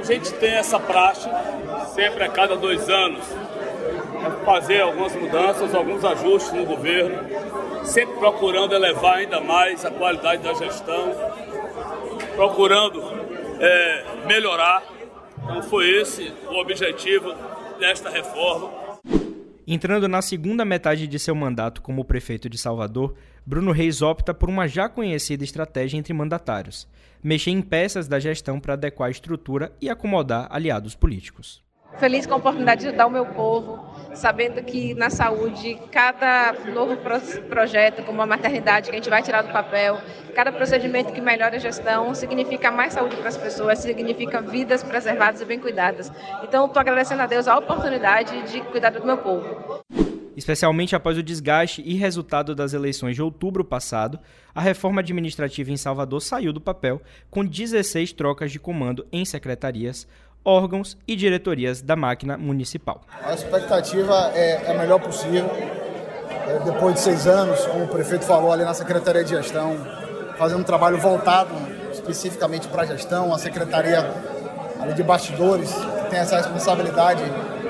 A gente tem essa praxe, sempre a cada dois anos, fazer algumas mudanças, alguns ajustes no governo, sempre procurando elevar ainda mais a qualidade da gestão, procurando é, melhorar. Então foi esse o objetivo desta reforma. Entrando na segunda metade de seu mandato como prefeito de Salvador, Bruno Reis opta por uma já conhecida estratégia entre mandatários: mexer em peças da gestão para adequar a estrutura e acomodar aliados políticos. Feliz com a oportunidade de ajudar o meu povo, sabendo que na saúde, cada novo projeto, como a maternidade que a gente vai tirar do papel, cada procedimento que melhora a gestão, significa mais saúde para as pessoas, significa vidas preservadas e bem cuidadas. Então, estou agradecendo a Deus a oportunidade de cuidar do meu povo. Especialmente após o desgaste e resultado das eleições de outubro passado, a reforma administrativa em Salvador saiu do papel, com 16 trocas de comando em secretarias, órgãos e diretorias da máquina municipal. A expectativa é, é a melhor possível. É, depois de seis anos, como o prefeito falou ali na Secretaria de Gestão, fazendo um trabalho voltado especificamente para a gestão, a Secretaria ali de Bastidores, que tem essa responsabilidade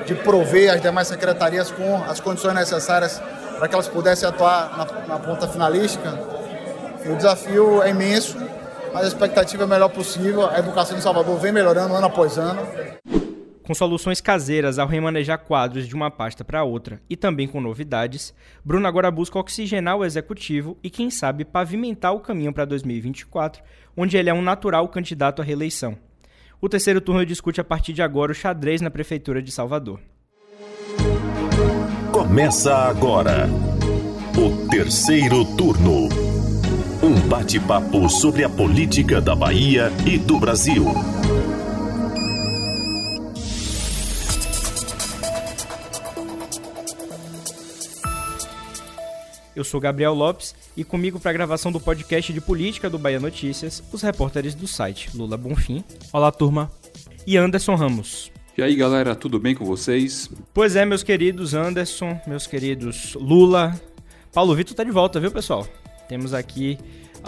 de prover as demais secretarias com as condições necessárias para que elas pudessem atuar na, na ponta finalística. E o desafio é imenso, mas a expectativa é a melhor possível. A educação em Salvador vem melhorando ano após ano. Com soluções caseiras ao remanejar quadros de uma pasta para outra e também com novidades, Bruno agora busca oxigenar o executivo e, quem sabe, pavimentar o caminho para 2024, onde ele é um natural candidato à reeleição. O terceiro turno discute a partir de agora o xadrez na Prefeitura de Salvador. Começa agora o terceiro turno. Um bate-papo sobre a política da Bahia e do Brasil. Eu sou Gabriel Lopes e comigo para a gravação do podcast de política do Bahia Notícias, os repórteres do site Lula Bonfim. Olá, turma. E Anderson Ramos. E aí, galera, tudo bem com vocês? Pois é, meus queridos Anderson, meus queridos Lula. Paulo Vitor tá de volta, viu, pessoal? Temos aqui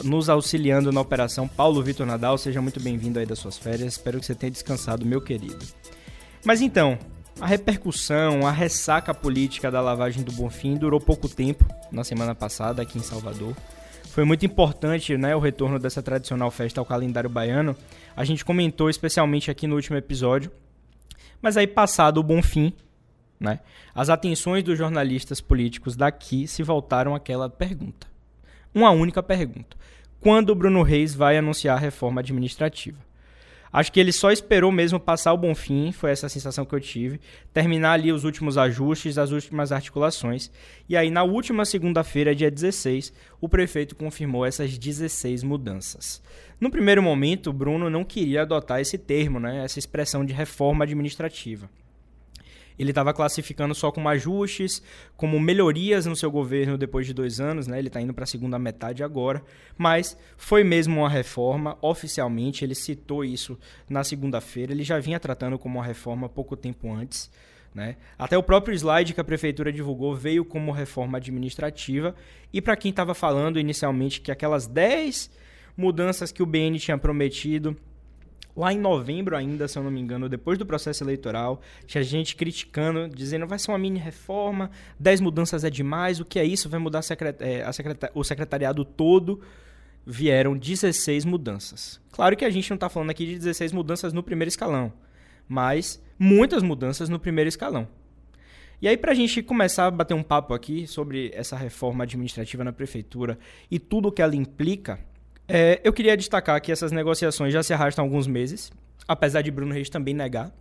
nos auxiliando na operação Paulo Vitor Nadal. Seja muito bem-vindo aí das suas férias. Espero que você tenha descansado, meu querido. Mas então, a repercussão, a ressaca política da lavagem do Bonfim durou pouco tempo na semana passada aqui em Salvador. Foi muito importante né, o retorno dessa tradicional festa ao calendário baiano. A gente comentou especialmente aqui no último episódio. Mas aí, passado o Bonfim, né, as atenções dos jornalistas políticos daqui se voltaram àquela pergunta uma única pergunta: quando o Bruno Reis vai anunciar a reforma administrativa? Acho que ele só esperou mesmo passar o bom fim, foi essa sensação que eu tive, terminar ali os últimos ajustes, as últimas articulações. E aí, na última segunda-feira, dia 16, o prefeito confirmou essas 16 mudanças. No primeiro momento, o Bruno não queria adotar esse termo, né, essa expressão de reforma administrativa ele estava classificando só como ajustes, como melhorias no seu governo depois de dois anos, né? Ele está indo para a segunda metade agora, mas foi mesmo uma reforma, oficialmente, ele citou isso na segunda-feira, ele já vinha tratando como uma reforma pouco tempo antes. Né? Até o próprio slide que a prefeitura divulgou veio como reforma administrativa. E para quem estava falando inicialmente que aquelas 10 mudanças que o BN tinha prometido Lá em novembro ainda, se eu não me engano, depois do processo eleitoral, tinha gente criticando, dizendo vai ser uma mini reforma, 10 mudanças é demais, o que é isso? Vai mudar a secret é, a o secretariado todo. Vieram 16 mudanças. Claro que a gente não está falando aqui de 16 mudanças no primeiro escalão, mas muitas mudanças no primeiro escalão. E aí, para a gente começar a bater um papo aqui sobre essa reforma administrativa na prefeitura e tudo o que ela implica, é, eu queria destacar que essas negociações já se arrastam há alguns meses, apesar de Bruno Reis também negar.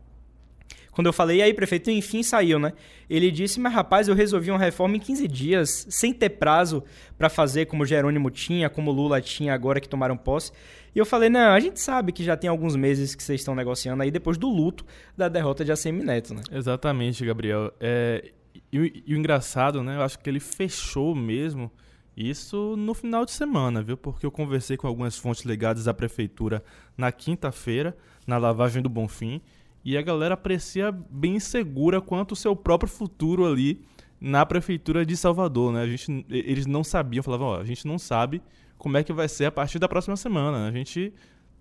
Quando eu falei, aí, prefeito, enfim saiu, né? Ele disse, mas rapaz, eu resolvi uma reforma em 15 dias, sem ter prazo para fazer como Jerônimo tinha, como Lula tinha agora que tomaram posse. E eu falei, não, a gente sabe que já tem alguns meses que vocês estão negociando aí depois do luto da derrota de ACM Neto, né? Exatamente, Gabriel. É, e, e o engraçado, né? Eu acho que ele fechou mesmo isso no final de semana, viu? Porque eu conversei com algumas fontes ligadas à prefeitura na quinta-feira, na lavagem do Bonfim, e a galera parecia bem segura quanto o seu próprio futuro ali na prefeitura de Salvador, né? A gente, eles não sabiam, falavam, ó, a gente não sabe como é que vai ser a partir da próxima semana. A gente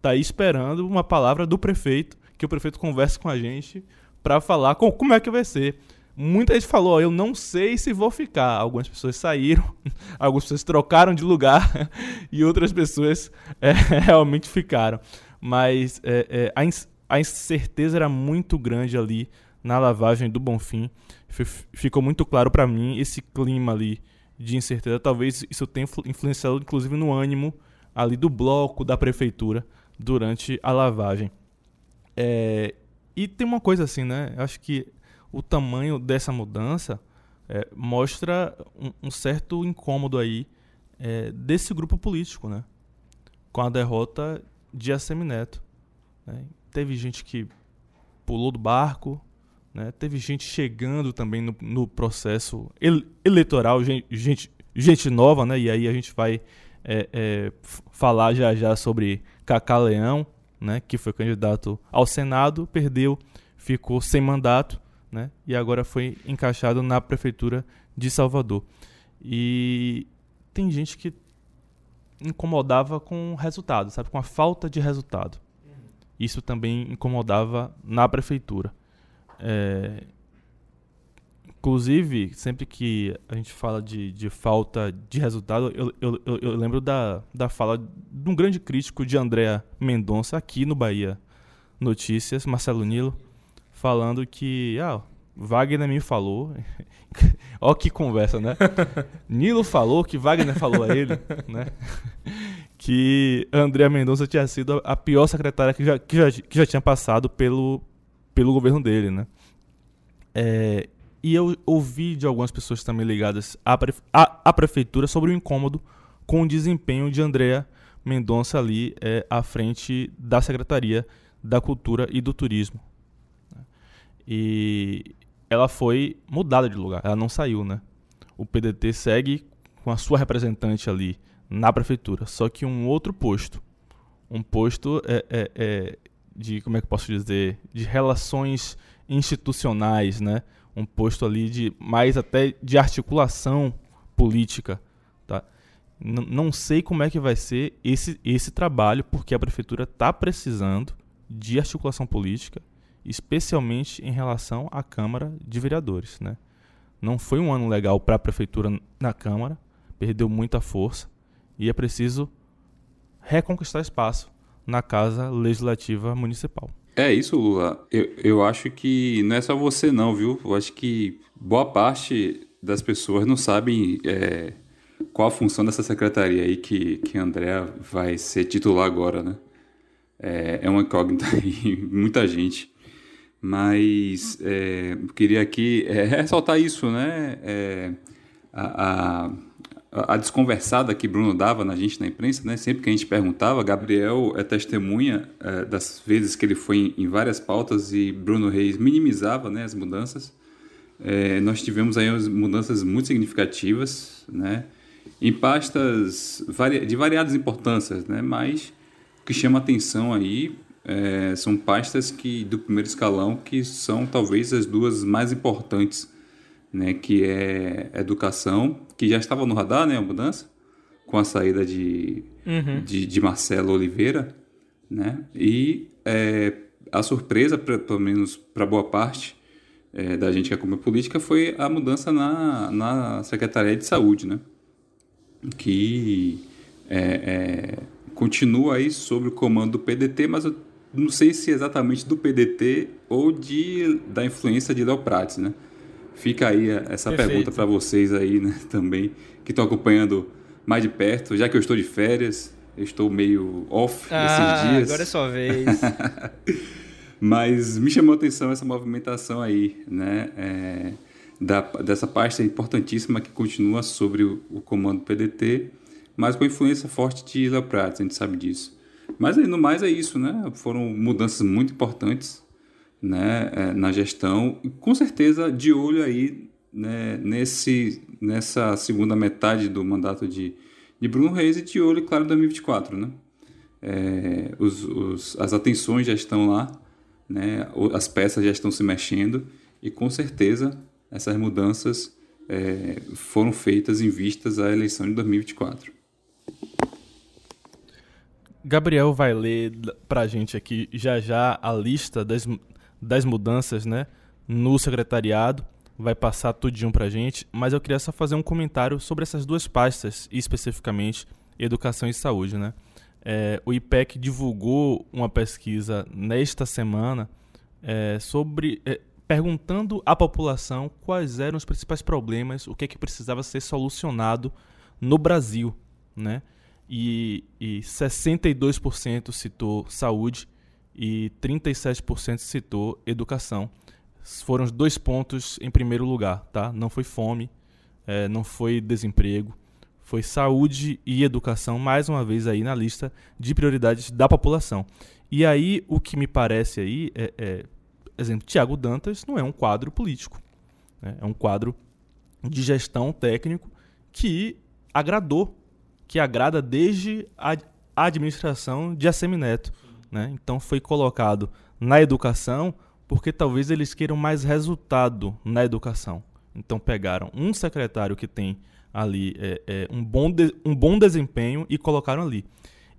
tá aí esperando uma palavra do prefeito que o prefeito converse com a gente para falar com, como é que vai ser. Muita gente falou, eu não sei se vou ficar. Algumas pessoas saíram, algumas pessoas trocaram de lugar e outras pessoas é, realmente ficaram. Mas é, é, a, a incerteza era muito grande ali na lavagem do Bonfim. Ficou muito claro para mim esse clima ali de incerteza. Talvez isso tenha influenciado, inclusive, no ânimo ali do bloco da prefeitura durante a lavagem. É, e tem uma coisa assim, né? Eu acho que o tamanho dessa mudança é, mostra um, um, certo incômodo aí é, desse grupo político, né? Com a derrota de Assemineto. Né? Teve gente que pulou do barco, né? teve gente chegando também no, no processo ele, eleitoral, gente, gente, gente, nova, né? E aí a gente vai é, é, falar já já sobre Cacá Leão, né? Que foi candidato ao Senado, perdeu, ficou sem mandato né? E agora foi encaixado na prefeitura de Salvador. E tem gente que incomodava com o resultado, sabe, com a falta de resultado. Isso também incomodava na prefeitura. É... Inclusive, sempre que a gente fala de, de falta de resultado, eu, eu, eu, lembro da, da fala de um grande crítico de Andréa Mendonça aqui no Bahia Notícias, Marcelo Nilo, falando que ah, Wagner me falou. Ó que conversa, né? Nilo falou que Wagner falou a ele, né? Que André Mendonça tinha sido a pior secretária que já, que já, que já tinha passado pelo, pelo governo dele, né? É, e eu ouvi de algumas pessoas também ligadas à, prefe à, à prefeitura sobre o incômodo com o desempenho de Andréa Mendonça ali é, à frente da Secretaria da Cultura e do Turismo. E ela foi mudada de lugar, ela não saiu, né? O PDT segue com a sua representante ali na prefeitura, só que um outro posto, um posto é, é, é de, como é que posso dizer, de relações institucionais, né? Um posto ali de mais até de articulação política, tá? N não sei como é que vai ser esse, esse trabalho, porque a prefeitura está precisando de articulação política especialmente em relação à Câmara de Vereadores. Né? Não foi um ano legal para a Prefeitura na Câmara, perdeu muita força e é preciso reconquistar espaço na Casa Legislativa Municipal. É isso, Lula. Eu, eu acho que não é só você não, viu? Eu acho que boa parte das pessoas não sabem é, qual a função dessa secretaria aí que, que André vai ser titular agora, né? É, é uma incógnita aí, muita gente. Mas é, queria aqui é, ressaltar isso, né? É, a, a, a, desconversada que Bruno dava na gente na imprensa, né? Sempre que a gente perguntava, Gabriel é testemunha é, das vezes que ele foi em, em, várias pautas e Bruno Reis minimizava né, as mudanças. É, nós tivemos aí mudanças muito significativas, né? Em pastas de variadas importâncias, né? Mas o que chama atenção aí é, são pastas que do primeiro escalão que são talvez as duas mais importantes, né, que é educação, que já estava no radar, né, a mudança, com a saída de, uhum. de, de, Marcelo Oliveira, né, e é, a surpresa, pra, pelo menos para boa parte é, da gente que acompanha política, foi a mudança na, na Secretaria de Saúde, né, que é, é, continua aí sob o comando do PDT, mas eu não sei se exatamente do PDT ou de da influência de Léo Prates, né? Fica aí essa Perfeito. pergunta para vocês aí, né, também, que estão acompanhando mais de perto, já que eu estou de férias, eu estou meio off ah, esses dias. agora é sua vez. Mas me chamou a atenção essa movimentação aí, né, é, da, dessa pasta importantíssima que continua sobre o, o comando PDT, mas com influência forte de Léo Prates, a gente sabe disso. Mas no mais é isso, né? Foram mudanças muito importantes né, é, na gestão e com certeza de olho aí né, nesse, nessa segunda metade do mandato de, de Bruno Reis e de olho, claro, em 2024, né? É, os, os, as atenções já estão lá, né? as peças já estão se mexendo e com certeza essas mudanças é, foram feitas em vistas à eleição de 2024. Gabriel vai ler pra gente aqui já já a lista das, das mudanças, né, no secretariado. Vai passar tudinho pra gente, mas eu queria só fazer um comentário sobre essas duas pastas, especificamente educação e saúde, né? É, o IPEC divulgou uma pesquisa nesta semana é, sobre é, perguntando à população quais eram os principais problemas, o que é que precisava ser solucionado no Brasil, né? E, e 62% citou saúde e 37% citou educação. Foram os dois pontos em primeiro lugar, tá? Não foi fome, é, não foi desemprego, foi saúde e educação, mais uma vez aí na lista de prioridades da população. E aí, o que me parece aí é, é exemplo, Tiago Dantas não é um quadro político, né? é um quadro de gestão técnico que agradou, que agrada desde a administração de Assemineto. Né? Então foi colocado na educação porque talvez eles queiram mais resultado na educação. Então pegaram um secretário que tem ali é, é, um, bom de, um bom desempenho e colocaram ali.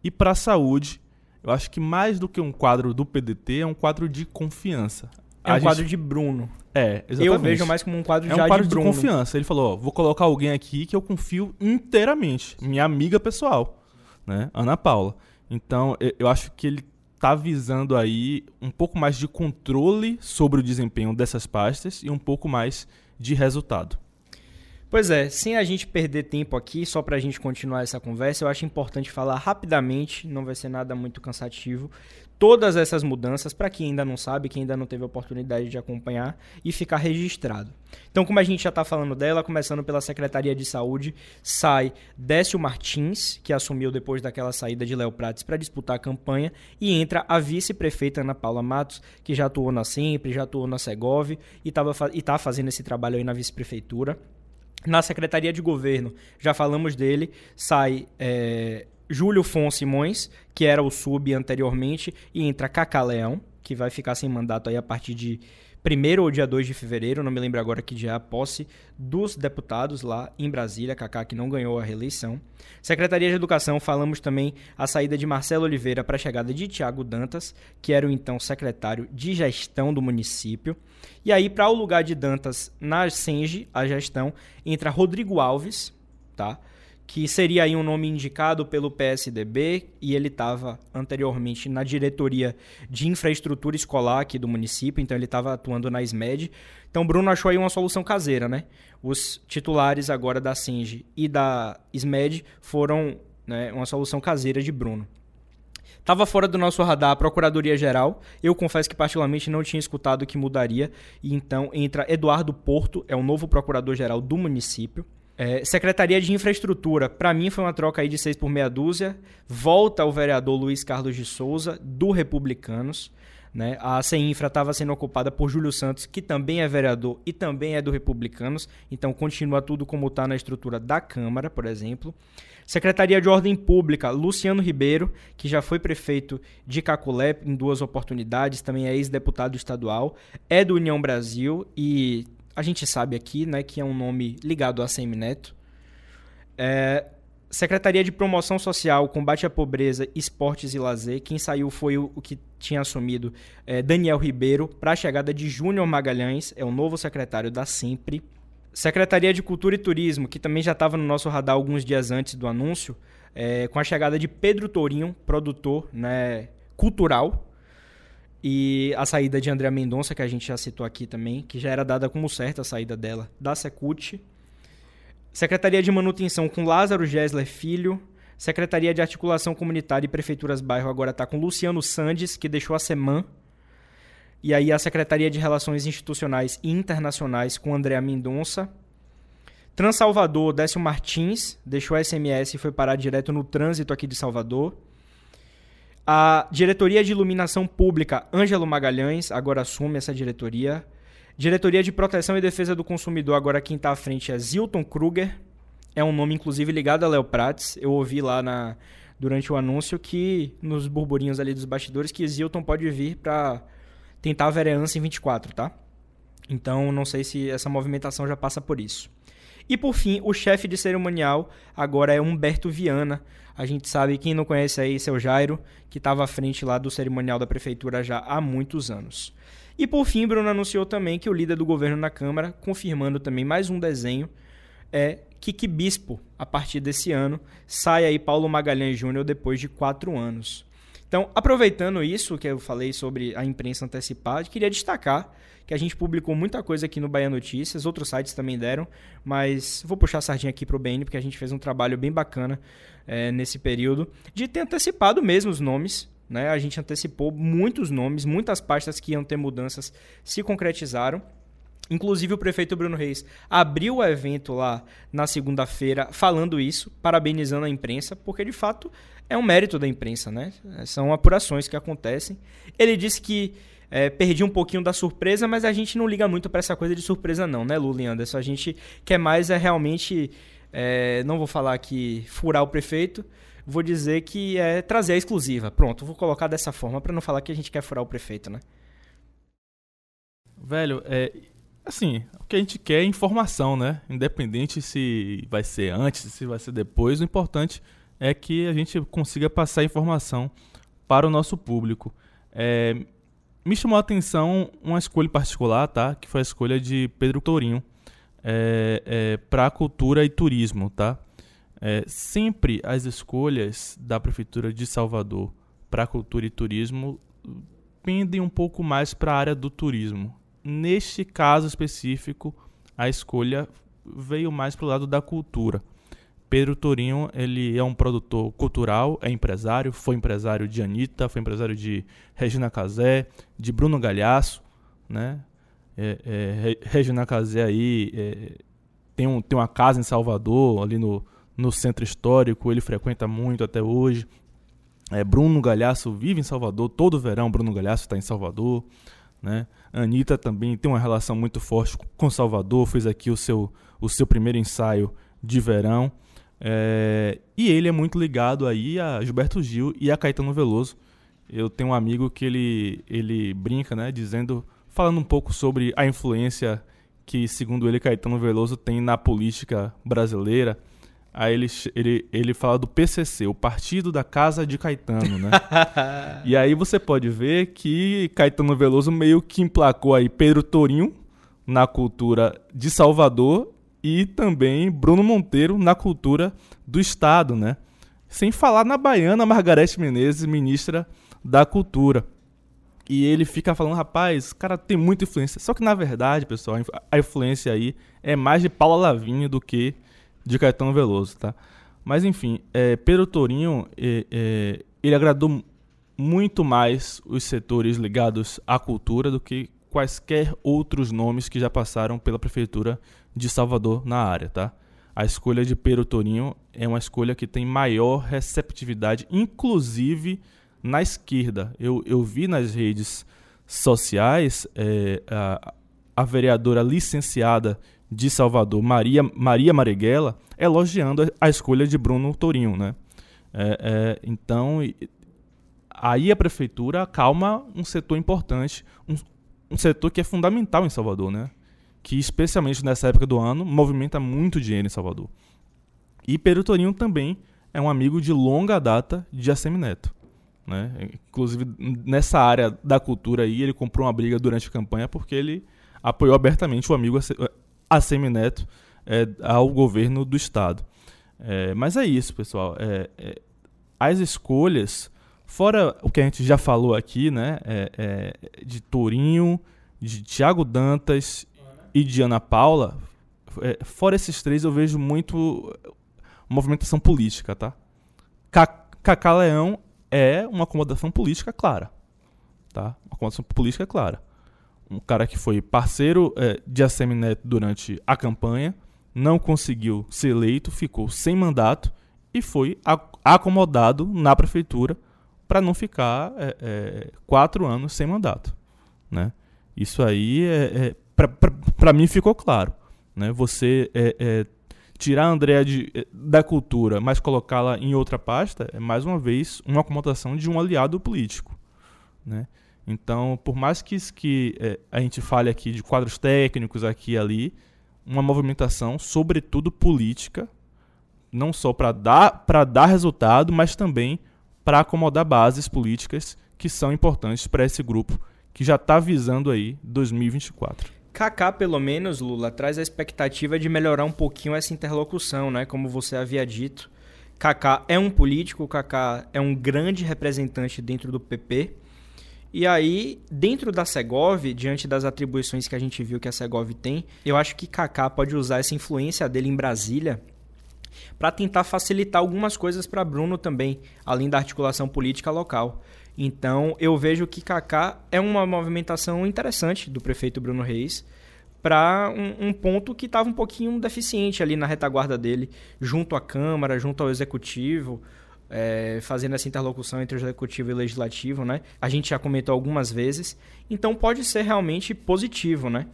E para a saúde, eu acho que mais do que um quadro do PDT, é um quadro de confiança. É um a quadro gente... de Bruno. É, exatamente. Eu vejo mais como um quadro é já um quadro de, de Bruno. confiança. Ele falou, ó, vou colocar alguém aqui que eu confio inteiramente. Minha amiga pessoal, né? Ana Paula. Então, eu acho que ele está visando aí um pouco mais de controle sobre o desempenho dessas pastas e um pouco mais de resultado. Pois é, sem a gente perder tempo aqui, só para a gente continuar essa conversa, eu acho importante falar rapidamente, não vai ser nada muito cansativo, todas essas mudanças para quem ainda não sabe, quem ainda não teve a oportunidade de acompanhar e ficar registrado. Então, como a gente já está falando dela, começando pela Secretaria de Saúde, sai Décio Martins, que assumiu depois daquela saída de Léo Prates para disputar a campanha, e entra a vice-prefeita Ana Paula Matos, que já atuou na Sempre, já atuou na Segov e está fazendo esse trabalho aí na vice-prefeitura. Na Secretaria de Governo, já falamos dele, sai é, Júlio Fon Simões, que era o sub anteriormente, e entra Cacá Leão, que vai ficar sem mandato aí a partir de 1 ou dia 2 de fevereiro, não me lembro agora que dia a posse dos deputados lá em Brasília, Cacá que não ganhou a reeleição. Secretaria de Educação, falamos também a saída de Marcelo Oliveira para a chegada de Tiago Dantas, que era o então secretário de gestão do município. E aí, para o lugar de Dantas na Senge, a gestão, entra Rodrigo Alves, tá? Que seria aí um nome indicado pelo PSDB e ele estava anteriormente na diretoria de infraestrutura escolar aqui do município, então ele estava atuando na SMED. Então Bruno achou aí uma solução caseira, né? Os titulares agora da Singe e da SMED foram né, uma solução caseira de Bruno. Estava fora do nosso radar a Procuradoria-Geral. Eu confesso que particularmente não tinha escutado que mudaria. E então entra Eduardo Porto, é o novo Procurador-Geral do município. É, Secretaria de Infraestrutura, para mim foi uma troca aí de seis por meia dúzia. Volta o vereador Luiz Carlos de Souza, do Republicanos. Né? A CEINFRA estava sendo ocupada por Júlio Santos, que também é vereador e também é do Republicanos. Então continua tudo como está na estrutura da Câmara, por exemplo. Secretaria de Ordem Pública, Luciano Ribeiro, que já foi prefeito de Caculé em duas oportunidades, também é ex-deputado estadual, é do União Brasil e a gente sabe aqui, né, que é um nome ligado a Semineto. É, Secretaria de Promoção Social, Combate à Pobreza, Esportes e Lazer. Quem saiu foi o, o que tinha assumido é, Daniel Ribeiro para a chegada de Júnior Magalhães, é o novo secretário da Sempre. Secretaria de Cultura e Turismo, que também já estava no nosso radar alguns dias antes do anúncio, é, com a chegada de Pedro Tourinho, produtor né, cultural, e a saída de André Mendonça, que a gente já citou aqui também, que já era dada como certa a saída dela, da Secult. Secretaria de Manutenção com Lázaro Gessler Filho. Secretaria de Articulação Comunitária e Prefeituras Bairro agora está com Luciano Sandes, que deixou a SEMAN. E aí a Secretaria de Relações Institucionais e Internacionais com André Mendonça. Transalvador, Décio Martins, deixou a SMS e foi parar direto no trânsito aqui de Salvador. A diretoria de iluminação pública, Ângelo Magalhães, agora assume essa diretoria. Diretoria de proteção e defesa do consumidor, agora quem está à frente é Zilton Kruger. É um nome, inclusive, ligado a Léo Prates. Eu ouvi lá na, durante o anúncio que, nos burburinhos ali dos bastidores, que Zilton pode vir para tentar a vereança em 24, tá? Então, não sei se essa movimentação já passa por isso. E por fim, o chefe de cerimonial agora é Humberto Viana. A gente sabe, quem não conhece aí, seu Jairo, que estava à frente lá do cerimonial da prefeitura já há muitos anos. E por fim, Bruno anunciou também que o líder do governo na Câmara, confirmando também mais um desenho, é Kiki Bispo, a partir desse ano. Sai aí Paulo Magalhães Júnior depois de quatro anos. Então, aproveitando isso que eu falei sobre a imprensa antecipada, queria destacar que a gente publicou muita coisa aqui no Bahia Notícias, outros sites também deram, mas vou puxar a sardinha aqui para o BN, porque a gente fez um trabalho bem bacana é, nesse período, de ter antecipado mesmo os nomes. Né? A gente antecipou muitos nomes, muitas pastas que iam ter mudanças se concretizaram. Inclusive, o prefeito Bruno Reis abriu o evento lá na segunda-feira falando isso, parabenizando a imprensa, porque de fato é um mérito da imprensa, né? São apurações que acontecem. Ele disse que é, perdi um pouquinho da surpresa, mas a gente não liga muito para essa coisa de surpresa, não, né, Lula e Anderson? A gente quer mais é realmente. É, não vou falar aqui furar o prefeito, vou dizer que é trazer a exclusiva. Pronto, vou colocar dessa forma para não falar que a gente quer furar o prefeito, né? Velho, é, assim, o que a gente quer é informação, né? Independente se vai ser antes, se vai ser depois, o importante é que a gente consiga passar informação para o nosso público. É, me chamou a atenção uma escolha particular, tá? Que foi a escolha de Pedro Tourinho é, é, para cultura e turismo, tá? É, sempre as escolhas da prefeitura de Salvador para cultura e turismo pendem um pouco mais para a área do turismo. Neste caso específico, a escolha veio mais para o lado da cultura. Pedro Tourinho, ele é um produtor cultural, é empresário, foi empresário de Anitta, foi empresário de Regina Casé, de Bruno Galhaço, né? É, é, Regina Casé aí é, tem, um, tem uma casa em Salvador, ali no, no centro histórico, ele frequenta muito até hoje. É, Bruno Galhaço vive em Salvador, todo verão Bruno Galhaço está em Salvador. Né? Anitta também tem uma relação muito forte com Salvador, fez aqui o seu, o seu primeiro ensaio de verão. É, e ele é muito ligado aí a Gilberto Gil e a Caetano Veloso. Eu tenho um amigo que ele, ele brinca, né, dizendo, falando um pouco sobre a influência que, segundo ele, Caetano Veloso tem na política brasileira. Aí ele, ele, ele fala do PCC, o Partido da Casa de Caetano, né? e aí você pode ver que Caetano Veloso meio que emplacou aí Pedro Torinho na cultura de Salvador e também Bruno Monteiro na cultura do Estado, né? Sem falar na baiana Margarete Menezes, ministra da Cultura. E ele fica falando, rapaz, cara tem muita influência. Só que na verdade, pessoal, a influência aí é mais de Paula Lavinho do que de Caetano Veloso, tá? Mas enfim, é, Pedro Torinho, é, é, ele agradou muito mais os setores ligados à cultura do que quaisquer outros nomes que já passaram pela prefeitura de Salvador na área, tá? A escolha de Pedro Torinho é uma escolha que tem maior receptividade, inclusive na esquerda. Eu, eu vi nas redes sociais é, a, a vereadora licenciada de Salvador, Maria, Maria Marighella, elogiando a, escolha de Bruno Torinho, né? É, é, então, aí a prefeitura acalma um setor importante, um, um setor que é fundamental em Salvador, né? que especialmente nessa época do ano movimenta muito dinheiro em Salvador. E Pedro Torinho também é um amigo de longa data de Assemineto. Né? Inclusive, nessa área da cultura aí, ele comprou uma briga durante a campanha porque ele apoiou abertamente o amigo Assemineto é, ao governo do Estado. É, mas é isso, pessoal. É, é, as escolhas, fora o que a gente já falou aqui, né, é, é, de Torinho, de Tiago Dantas e de Ana Paula, é, fora esses três, eu vejo muito movimentação política, tá? Cacá Leão é uma acomodação política clara, tá? Uma acomodação política clara. Um cara que foi parceiro é, de Assemineto durante a campanha, não conseguiu ser eleito, ficou sem mandato e foi acomodado na prefeitura para não ficar é, é, quatro anos sem mandato, né? Isso aí é, é para mim ficou claro. Né? Você é, é, tirar a Andrea de, da cultura, mas colocá-la em outra pasta, é mais uma vez uma acomodação de um aliado político. Né? Então, por mais que, que é, a gente fale aqui de quadros técnicos aqui e ali, uma movimentação, sobretudo política, não só para dar, dar resultado, mas também para acomodar bases políticas que são importantes para esse grupo que já está visando aí 2024. Kaká, pelo menos, Lula, traz a expectativa de melhorar um pouquinho essa interlocução, né? Como você havia dito. Kaká é um político, Kaká é um grande representante dentro do PP. E aí, dentro da Segov, diante das atribuições que a gente viu que a Segov tem, eu acho que Kaká pode usar essa influência dele em Brasília para tentar facilitar algumas coisas para Bruno também, além da articulação política local. Então, eu vejo que Kaká é uma movimentação interessante do prefeito Bruno Reis para um, um, ponto que estava um pouquinho deficiente ali na retaguarda dele, junto à Câmara, junto ao Executivo, é, fazendo essa interlocução entre o Executivo e o Legislativo, né? A gente já comentou algumas vezes, então pode ser realmente positivo, né?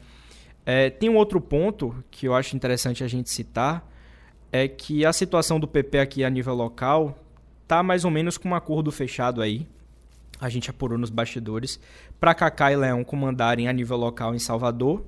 É, tem um outro ponto que eu acho interessante a gente citar, é que a situação do PP aqui a nível local tá mais ou menos com um acordo fechado aí. A gente apurou nos bastidores para Cacá e Leão comandarem a nível local em Salvador,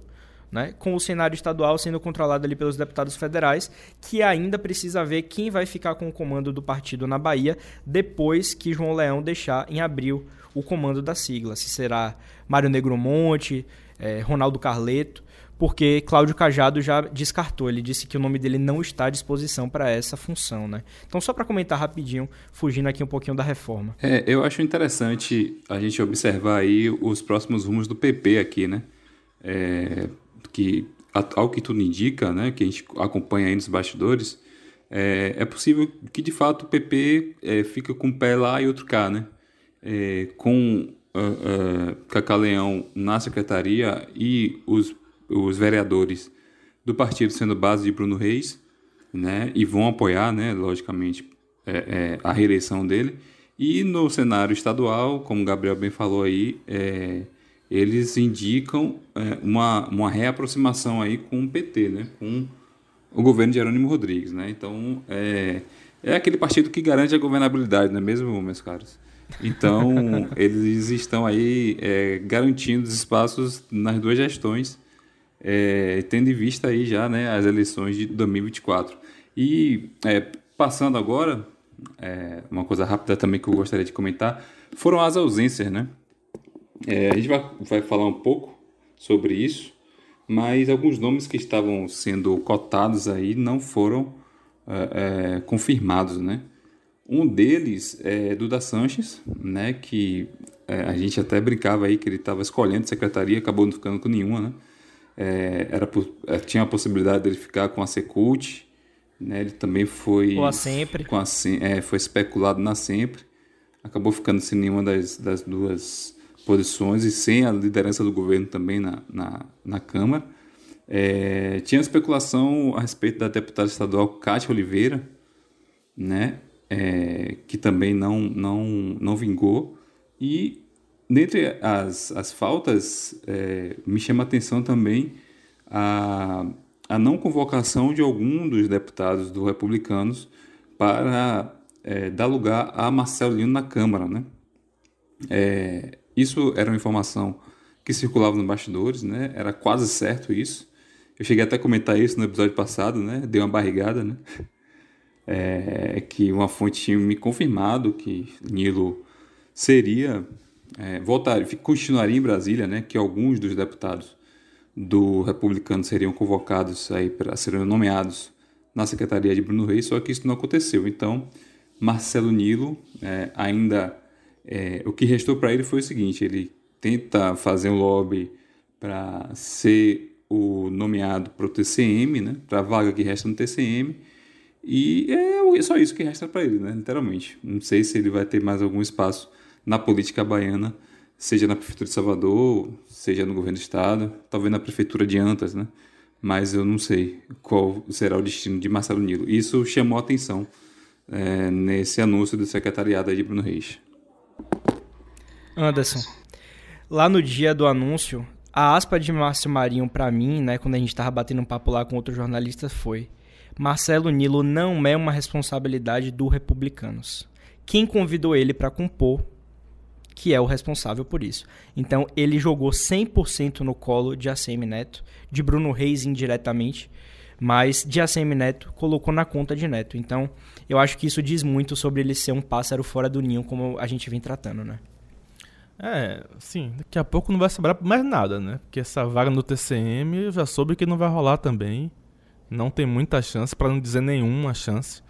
né, com o cenário estadual sendo controlado ali pelos deputados federais, que ainda precisa ver quem vai ficar com o comando do partido na Bahia depois que João Leão deixar em abril o comando da sigla. Se será Mário Negromonte, é, Ronaldo Carleto porque Cláudio Cajado já descartou. Ele disse que o nome dele não está à disposição para essa função, né? Então, só para comentar rapidinho, fugindo aqui um pouquinho da reforma. É, eu acho interessante a gente observar aí os próximos rumos do PP aqui, né? É, que, ao que tudo indica, né, que a gente acompanha aí nos bastidores, é, é possível que de fato o PP é, fica com um pé lá e outro cá, né? É, com uh, uh, Cacá Leão na secretaria e os os vereadores do partido sendo base de Bruno Reis, né, e vão apoiar, né, logicamente, é, é, a reeleição dele. E no cenário estadual, como o Gabriel bem falou aí, é, eles indicam é, uma, uma reaproximação aí com o PT, né, com o governo de Jerônimo Rodrigues. Né? Então, é, é aquele partido que garante a governabilidade, não é mesmo, meus caros? Então, eles estão aí é, garantindo os espaços nas duas gestões é, tendo em vista aí já né, as eleições de 2024. E é, passando agora, é, uma coisa rápida também que eu gostaria de comentar, foram as ausências, né? É, a gente vai, vai falar um pouco sobre isso, mas alguns nomes que estavam sendo cotados aí não foram é, é, confirmados, né? Um deles é Duda Sanches, né? Que a gente até brincava aí que ele estava escolhendo secretaria, acabou não ficando com nenhuma, né? É, era, é, tinha a possibilidade dele ficar com a Secult, né? Ele também foi com a sempre, com a, é, foi especulado na sempre, acabou ficando sem nenhuma das, das duas posições e sem a liderança do governo também na, na, na Câmara. É, tinha especulação a respeito da deputada estadual Cátia Oliveira, né? É, que também não, não, não vingou. E dentre as, as faltas, é, me chama a atenção também a, a não convocação de algum dos deputados do Republicanos para é, dar lugar a Marcelo Lino na Câmara. Né? É, isso era uma informação que circulava nos bastidores, né? era quase certo isso. Eu cheguei até a comentar isso no episódio passado, né? deu uma barrigada, né? É, que uma fonte tinha me confirmado que Nilo seria é, voltar, continuaria em Brasília, né, que alguns dos deputados do republicano seriam convocados aí para serem nomeados na secretaria de Bruno Reis, só que isso não aconteceu. Então, Marcelo Nilo é, ainda é, o que restou para ele foi o seguinte: ele tenta fazer um lobby para ser o nomeado para o TCM, né, para a vaga que resta no TCM. E é só isso que resta para ele, né, literalmente. Não sei se ele vai ter mais algum espaço na política baiana, seja na Prefeitura de Salvador, seja no governo do Estado, talvez na Prefeitura de Antas, né? Mas eu não sei qual será o destino de Marcelo Nilo. Isso chamou a atenção é, nesse anúncio do secretariado de Bruno Reis. Anderson, lá no dia do anúncio, a aspa de Márcio Marinho para mim, né, quando a gente estava batendo um papo lá com outros jornalistas, foi: Marcelo Nilo não é uma responsabilidade do Republicanos. Quem convidou ele para compor que é o responsável por isso. Então ele jogou 100% no colo de ACM Neto, de Bruno Reis indiretamente, mas de ACM Neto colocou na conta de Neto. Então eu acho que isso diz muito sobre ele ser um pássaro fora do ninho, como a gente vem tratando, né? É, sim, daqui a pouco não vai sobrar mais nada, né? Porque essa vaga no TCM eu já soube que não vai rolar também. Não tem muita chance, para não dizer nenhuma chance,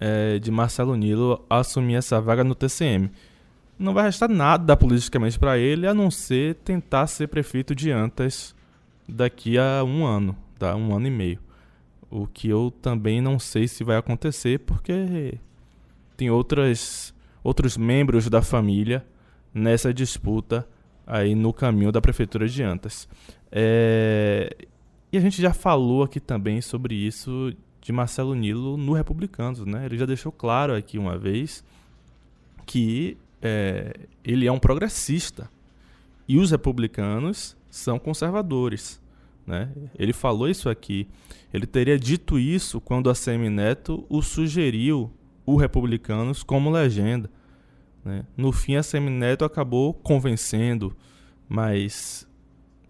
é, de Marcelo Nilo assumir essa vaga no TCM. Não vai restar nada politicamente para ele, a não ser tentar ser prefeito de Antas daqui a um ano, tá? um ano e meio. O que eu também não sei se vai acontecer, porque tem outras, outros membros da família nessa disputa aí no caminho da prefeitura de Antas. É... E a gente já falou aqui também sobre isso de Marcelo Nilo no Republicanos, né? Ele já deixou claro aqui uma vez que é, ele é um progressista e os republicanos são conservadores. Né? Ele falou isso aqui. Ele teria dito isso quando a Semi Neto o sugeriu o Republicanos como legenda. Né? No fim, a Semineto acabou convencendo, mas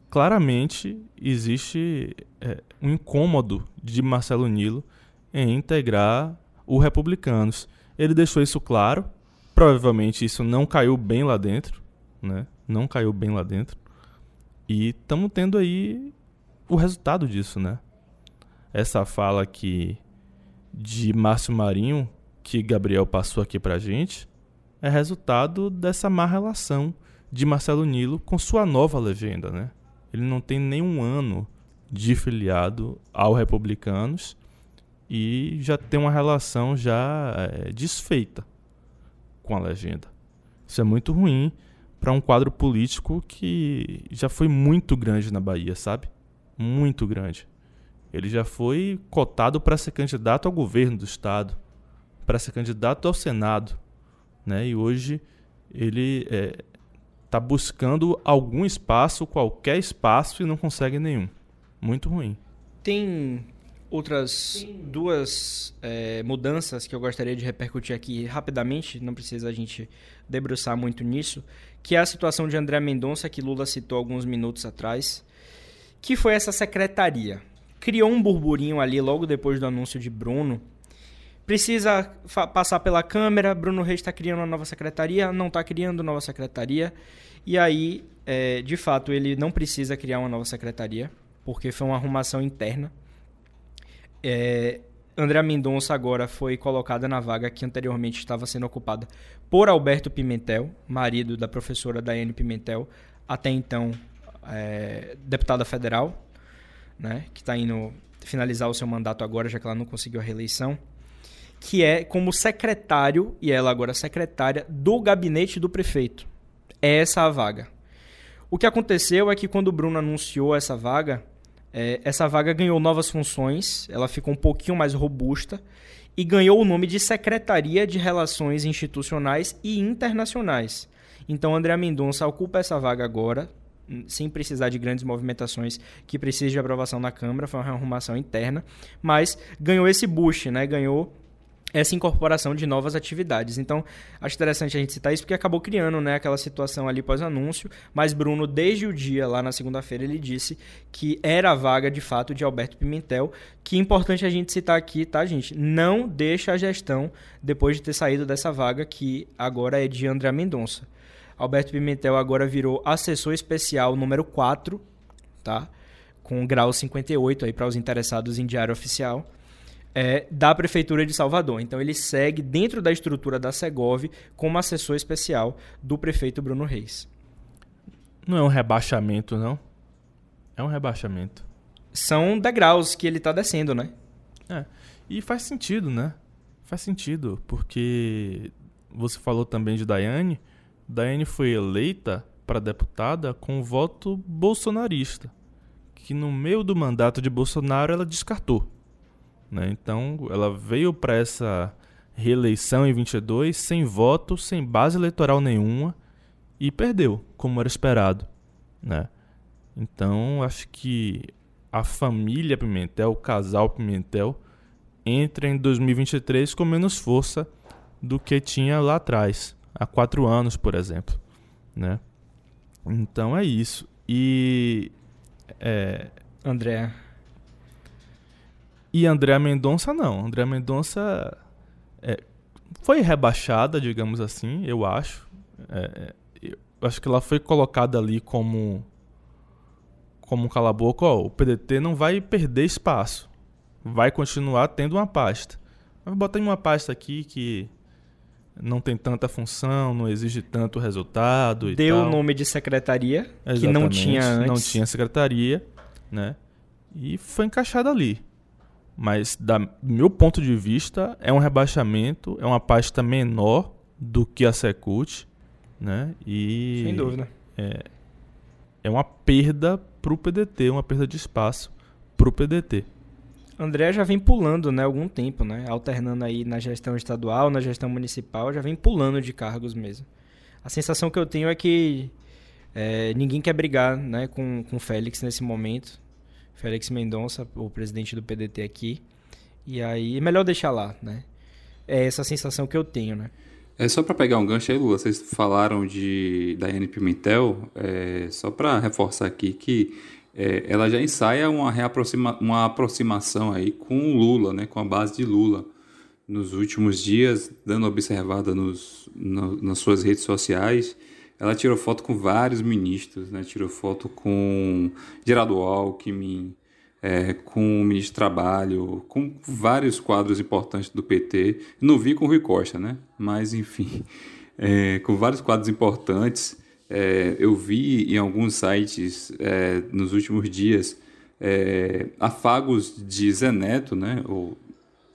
claramente existe é, um incômodo de Marcelo Nilo em integrar o Republicanos. Ele deixou isso claro, provavelmente isso não caiu bem lá dentro, né? não caiu bem lá dentro, e estamos tendo aí o resultado disso, né? Essa fala aqui de Márcio Marinho, que Gabriel passou aqui pra gente, é resultado dessa má relação de Marcelo Nilo com sua nova legenda, né? Ele não tem nenhum ano de filiado ao Republicanos e já tem uma relação já é, desfeita com a legenda. Isso é muito ruim para um quadro político que já foi muito grande na Bahia, sabe? Muito grande. Ele já foi cotado para ser candidato ao governo do estado, para ser candidato ao Senado né? E hoje ele está é, buscando algum espaço, qualquer espaço, e não consegue nenhum. Muito ruim. Tem outras duas é, mudanças que eu gostaria de repercutir aqui rapidamente, não precisa a gente debruçar muito nisso, que é a situação de André Mendonça, que Lula citou alguns minutos atrás, que foi essa secretaria. Criou um burburinho ali logo depois do anúncio de Bruno, Precisa passar pela Câmara. Bruno Reis está criando uma nova secretaria, não está criando nova secretaria. E aí, é, de fato, ele não precisa criar uma nova secretaria, porque foi uma arrumação interna. É, André Mendonça agora foi colocada na vaga que anteriormente estava sendo ocupada por Alberto Pimentel, marido da professora Daiane Pimentel, até então é, deputada federal, né, que está indo finalizar o seu mandato agora, já que ela não conseguiu a reeleição que é como secretário, e ela agora secretária, do gabinete do prefeito. É essa a vaga. O que aconteceu é que quando o Bruno anunciou essa vaga, é, essa vaga ganhou novas funções, ela ficou um pouquinho mais robusta e ganhou o nome de Secretaria de Relações Institucionais e Internacionais. Então, André Mendonça ocupa essa vaga agora, sem precisar de grandes movimentações que precise de aprovação na Câmara, foi uma arrumação interna, mas ganhou esse boost, né? ganhou essa incorporação de novas atividades. Então, acho interessante a gente citar isso porque acabou criando né, aquela situação ali pós-anúncio, mas Bruno, desde o dia lá na segunda-feira, ele disse que era a vaga de fato de Alberto Pimentel, que é importante a gente citar aqui, tá, gente? Não deixa a gestão depois de ter saído dessa vaga que agora é de André Mendonça. Alberto Pimentel agora virou assessor especial número 4, tá? Com grau 58 aí para os interessados em diário oficial é, da Prefeitura de Salvador. Então ele segue dentro da estrutura da Segov como assessor especial do prefeito Bruno Reis. Não é um rebaixamento, não? É um rebaixamento. São degraus que ele está descendo, né? É. E faz sentido, né? Faz sentido, porque você falou também de Daiane. Daiane foi eleita para deputada com voto bolsonarista, que no meio do mandato de Bolsonaro ela descartou. Né? Então, ela veio para essa reeleição em 22 sem voto, sem base eleitoral nenhuma e perdeu, como era esperado. Né? Então, acho que a família Pimentel, o casal Pimentel, entra em 2023 com menos força do que tinha lá atrás, há quatro anos, por exemplo. né? Então é isso. E é, André. E André Mendonça não. André Mendonça é, foi rebaixada, digamos assim, eu acho. É, eu acho que ela foi colocada ali como como um cala-boca, o PDT não vai perder espaço. Vai continuar tendo uma pasta. Mas botar em uma pasta aqui que não tem tanta função, não exige tanto resultado e Deu o nome de secretaria, Exatamente, que não tinha antes. Não tinha secretaria, né? E foi encaixado ali. Mas, da, do meu ponto de vista, é um rebaixamento, é uma pasta menor do que a Secult, né? E Sem dúvida. É, é uma perda para o PDT, uma perda de espaço para o PDT. André já vem pulando, né, algum tempo, né? Alternando aí na gestão estadual, na gestão municipal, já vem pulando de cargos mesmo. A sensação que eu tenho é que é, ninguém quer brigar, né, com com o Félix nesse momento. Félix Mendonça, o presidente do PDT aqui. E aí é melhor deixar lá, né? É essa sensação que eu tenho, né? É só para pegar um gancho aí, Lula. Vocês falaram de Daiane Pimentel, é, só para reforçar aqui que é, ela já ensaia uma, reaproxima, uma aproximação aí com o Lula, né, com a base de Lula. Nos últimos dias, dando observada nos, no, nas suas redes sociais, ela tirou foto com vários ministros, né, tirou foto com Geraldo Alckmin, é, com o ministro do Trabalho, com vários quadros importantes do PT. Não vi com Rui Costa, né? Mas, enfim, é, com vários quadros importantes. É, eu vi em alguns sites é, nos últimos dias é, afagos de Zé Neto, né? O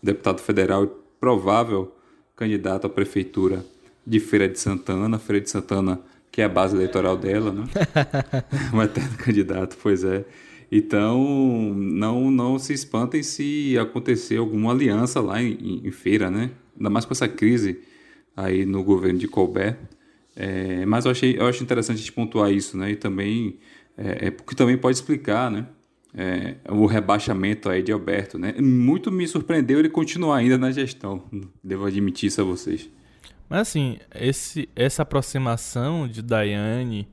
deputado federal e provável candidato à prefeitura de Feira de Santana. Feira de Santana, que é a base eleitoral dela, né? um eterno candidato, pois é. Então, não, não se espantem se acontecer alguma aliança lá em, em, feira, né? Ainda mais com essa crise aí no governo de Colbert. É, mas eu, achei, eu acho interessante a gente pontuar isso, né? E também, é, é porque também pode explicar, né? É, o rebaixamento aí de Alberto, né? Muito me surpreendeu ele continuar ainda na gestão. Devo admitir isso a vocês. Mas assim, esse, essa aproximação de Daiane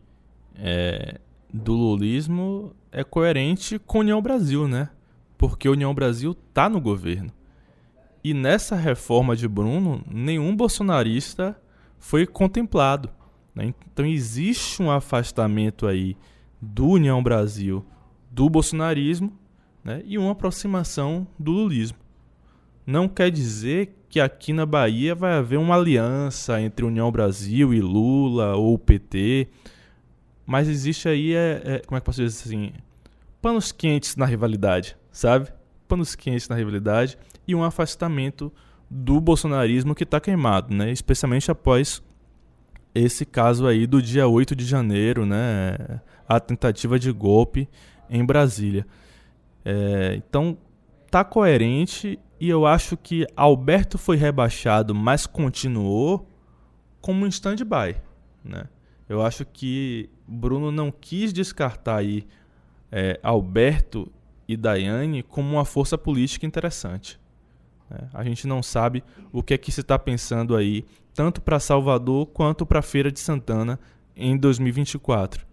é, do lulismo é coerente com União Brasil, né? Porque a União Brasil tá no governo. E nessa reforma de Bruno, nenhum bolsonarista foi contemplado. Né? Então existe um afastamento aí do União Brasil do bolsonarismo né? e uma aproximação do lulismo. Não quer dizer que aqui na Bahia vai haver uma aliança entre União Brasil e Lula ou o PT. Mas existe aí, é, é, como é que posso dizer assim? Panos quentes na rivalidade, sabe? Panos quentes na rivalidade e um afastamento do bolsonarismo que está queimado, né? Especialmente após esse caso aí do dia 8 de janeiro, né? A tentativa de golpe em Brasília. É, então, tá coerente e eu acho que Alberto foi rebaixado, mas continuou como um stand-by, né? Eu acho que Bruno não quis descartar aí é, Alberto e Daiane como uma força política interessante. Né? A gente não sabe o que é que se está pensando aí, tanto para Salvador quanto para Feira de Santana em 2024.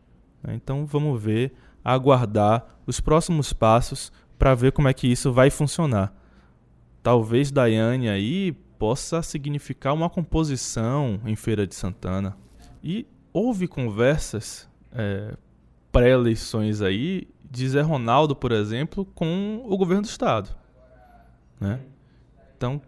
Né? Então vamos ver, aguardar os próximos passos para ver como é que isso vai funcionar. Talvez Daiane aí possa significar uma composição em Feira de Santana. E houve conversas é, pré-eleições aí de Zé Ronaldo, por exemplo, com o governo do estado, né? Então,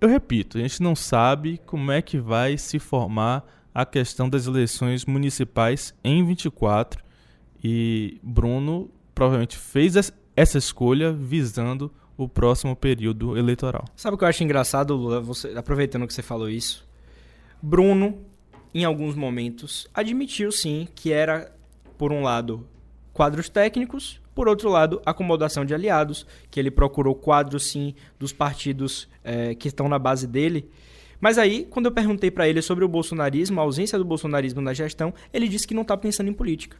eu repito, a gente não sabe como é que vai se formar a questão das eleições municipais em 24 e Bruno provavelmente fez essa escolha visando o próximo período eleitoral. Sabe o que eu acho engraçado, Lula? Você, aproveitando que você falou isso, Bruno em alguns momentos, admitiu sim que era, por um lado, quadros técnicos, por outro lado, acomodação de aliados, que ele procurou quadros sim dos partidos é, que estão na base dele. Mas aí, quando eu perguntei para ele sobre o bolsonarismo, a ausência do bolsonarismo na gestão, ele disse que não está pensando em política.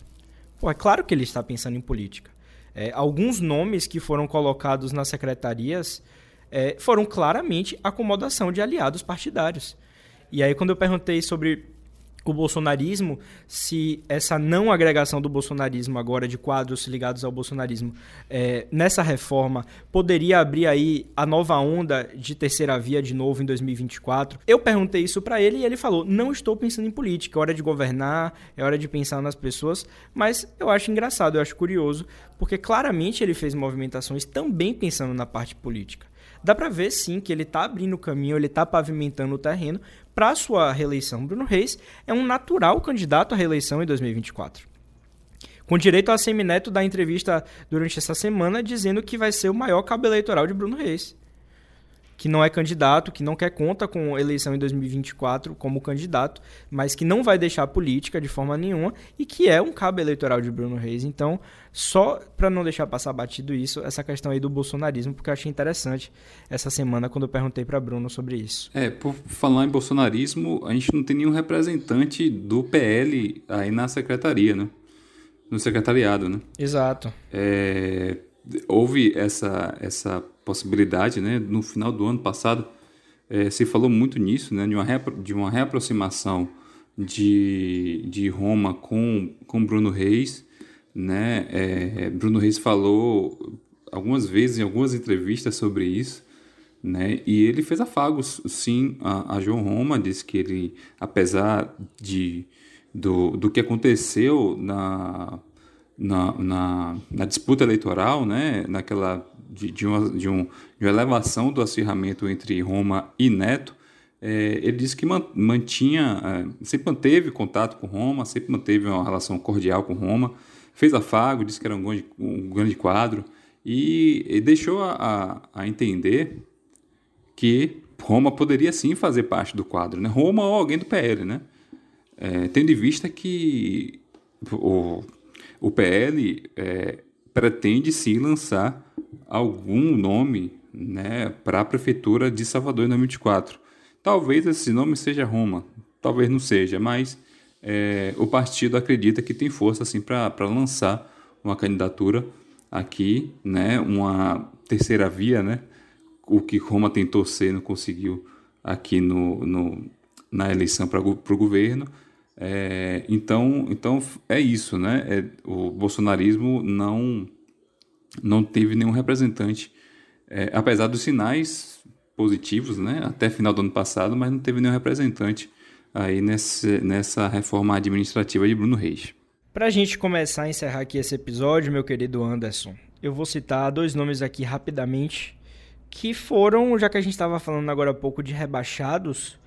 Pô, é claro que ele está pensando em política. É, alguns nomes que foram colocados nas secretarias é, foram claramente acomodação de aliados partidários. E aí, quando eu perguntei sobre o bolsonarismo, se essa não agregação do bolsonarismo agora de quadros ligados ao bolsonarismo é, nessa reforma poderia abrir aí a nova onda de terceira via de novo em 2024. Eu perguntei isso para ele e ele falou: não estou pensando em política, é hora de governar, é hora de pensar nas pessoas. Mas eu acho engraçado, eu acho curioso, porque claramente ele fez movimentações também pensando na parte política dá para ver sim que ele está abrindo o caminho, ele está pavimentando o terreno para sua reeleição. Bruno Reis é um natural candidato à reeleição em 2024. Com direito a Semineto dar entrevista durante essa semana dizendo que vai ser o maior cabo eleitoral de Bruno Reis que não é candidato, que não quer conta com eleição em 2024 como candidato, mas que não vai deixar a política de forma nenhuma e que é um cabo eleitoral de Bruno Reis. Então, só para não deixar passar batido isso, essa questão aí do bolsonarismo, porque eu achei interessante essa semana quando eu perguntei para Bruno sobre isso. É, por falar em bolsonarismo, a gente não tem nenhum representante do PL aí na secretaria, né? No secretariado, né? Exato. É, houve essa, essa possibilidade, né? No final do ano passado, é, se falou muito nisso, né? De uma, de uma reaproximação de, de Roma com, com Bruno Reis, né? É, Bruno Reis falou algumas vezes em algumas entrevistas sobre isso, né? E ele fez afagos, sim, a, a João Roma, disse que ele, apesar de do, do que aconteceu na na, na, na, disputa eleitoral, né, naquela de, de, uma, de, um, de uma elevação do acirramento entre Roma e Neto, é, ele disse que mantinha, é, sempre manteve contato com Roma, sempre manteve uma relação cordial com Roma, fez afago, disse que era um grande, um grande quadro e, e deixou a, a, entender que Roma poderia sim fazer parte do quadro, né? Roma ou alguém do PL, né? É, tendo em vista que o, o PL é, pretende sim lançar algum nome né, para a Prefeitura de Salvador em 2024. Talvez esse nome seja Roma, talvez não seja, mas é, o partido acredita que tem força assim, para lançar uma candidatura aqui, né, uma terceira via, né, o que Roma tentou ser não conseguiu aqui no, no na eleição para o governo. É, então, então é isso, né? É, o bolsonarismo não não teve nenhum representante, é, apesar dos sinais positivos, né? Até final do ano passado, mas não teve nenhum representante aí nesse, nessa reforma administrativa de Bruno Reis. Para a gente começar a encerrar aqui esse episódio, meu querido Anderson, eu vou citar dois nomes aqui rapidamente que foram, já que a gente estava falando agora há pouco de rebaixados,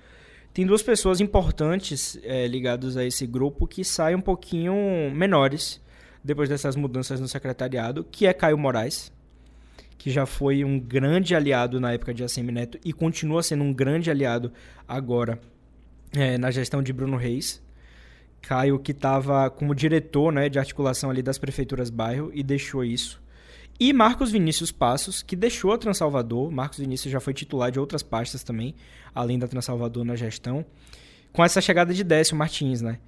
tem duas pessoas importantes é, ligadas a esse grupo que saem um pouquinho menores depois dessas mudanças no secretariado, que é Caio Moraes, que já foi um grande aliado na época de ACM Neto e continua sendo um grande aliado agora é, na gestão de Bruno Reis. Caio que estava como diretor né, de articulação ali das prefeituras bairro e deixou isso. E Marcos Vinícius Passos, que deixou a Transalvador. Marcos Vinícius já foi titular de outras pastas também, além da Transalvador na gestão. Com essa chegada de Décio Martins, né?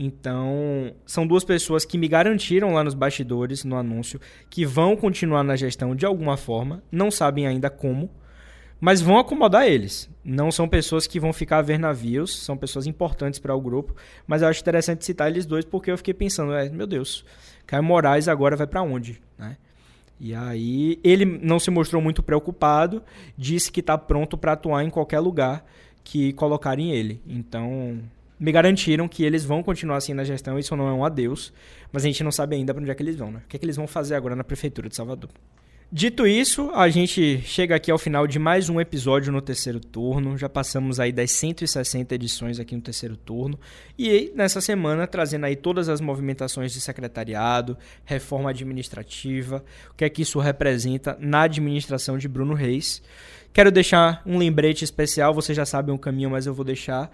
Então, são duas pessoas que me garantiram lá nos bastidores, no anúncio, que vão continuar na gestão de alguma forma, não sabem ainda como, mas vão acomodar eles. Não são pessoas que vão ficar a ver navios, são pessoas importantes para o grupo, mas eu acho interessante citar eles dois porque eu fiquei pensando, é, meu Deus, Caio Moraes agora vai para onde, né? E aí ele não se mostrou muito preocupado, disse que está pronto para atuar em qualquer lugar que colocarem ele. Então, me garantiram que eles vão continuar assim na gestão, isso não é um adeus, mas a gente não sabe ainda para onde é que eles vão, né? O que é que eles vão fazer agora na prefeitura de Salvador? Dito isso, a gente chega aqui ao final de mais um episódio no terceiro turno. Já passamos aí das 160 edições aqui no terceiro turno. E nessa semana trazendo aí todas as movimentações de secretariado, reforma administrativa, o que é que isso representa na administração de Bruno Reis. Quero deixar um lembrete especial, vocês já sabem o caminho, mas eu vou deixar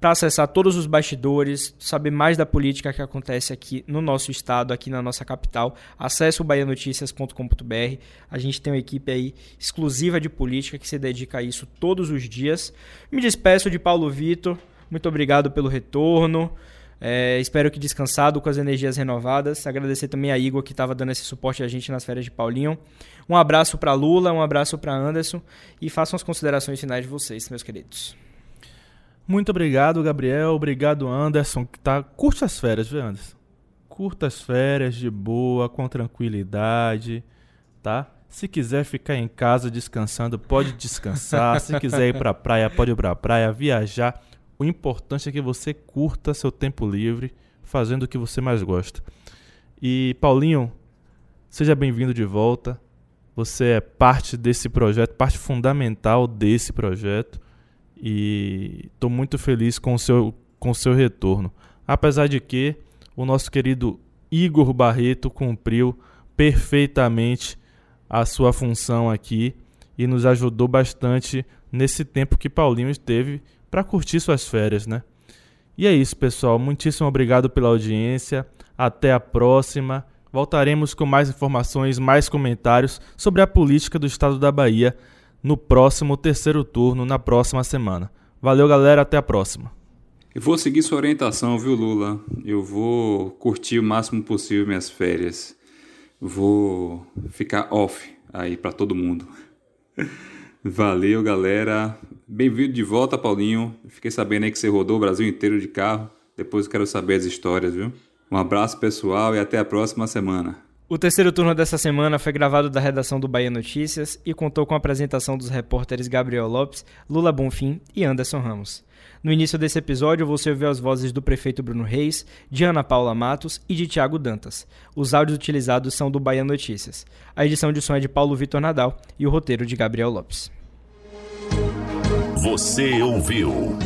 para acessar todos os bastidores, saber mais da política que acontece aqui no nosso estado, aqui na nossa capital, acesse o baianoticias.com.br. A gente tem uma equipe aí exclusiva de política que se dedica a isso todos os dias. Me despeço de Paulo Vitor. Muito obrigado pelo retorno. É, espero que descansado, com as energias renovadas. Agradecer também a Igor que estava dando esse suporte a gente nas férias de Paulinho. Um abraço para Lula, um abraço para Anderson e façam as considerações finais de vocês, meus queridos. Muito obrigado, Gabriel. Obrigado, Anderson, que tá. Curte as férias, viu, Anderson? Curta as férias de boa, com tranquilidade, tá? Se quiser ficar em casa descansando, pode descansar. Se quiser ir pra praia, pode ir pra praia, viajar. O importante é que você curta seu tempo livre, fazendo o que você mais gosta. E Paulinho, seja bem-vindo de volta. Você é parte desse projeto, parte fundamental desse projeto e estou muito feliz com o seu, com seu retorno. Apesar de que o nosso querido Igor Barreto cumpriu perfeitamente a sua função aqui e nos ajudou bastante nesse tempo que Paulinho esteve para curtir suas férias, né? E é isso, pessoal. Muitíssimo obrigado pela audiência. Até a próxima. Voltaremos com mais informações, mais comentários sobre a política do estado da Bahia no próximo terceiro turno, na próxima semana. Valeu, galera, até a próxima. Eu vou seguir sua orientação, viu, Lula? Eu vou curtir o máximo possível minhas férias. Vou ficar off aí para todo mundo. Valeu, galera. Bem-vindo de volta, Paulinho. Fiquei sabendo aí que você rodou o Brasil inteiro de carro. Depois eu quero saber as histórias, viu? Um abraço, pessoal, e até a próxima semana. O terceiro turno dessa semana foi gravado da redação do Bahia Notícias e contou com a apresentação dos repórteres Gabriel Lopes, Lula Bonfim e Anderson Ramos. No início desse episódio, você ouviu as vozes do prefeito Bruno Reis, de Ana Paula Matos e de Tiago Dantas. Os áudios utilizados são do Bahia Notícias. A edição de som é de Paulo Vitor Nadal e o roteiro de Gabriel Lopes. Você ouviu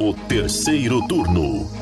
o terceiro turno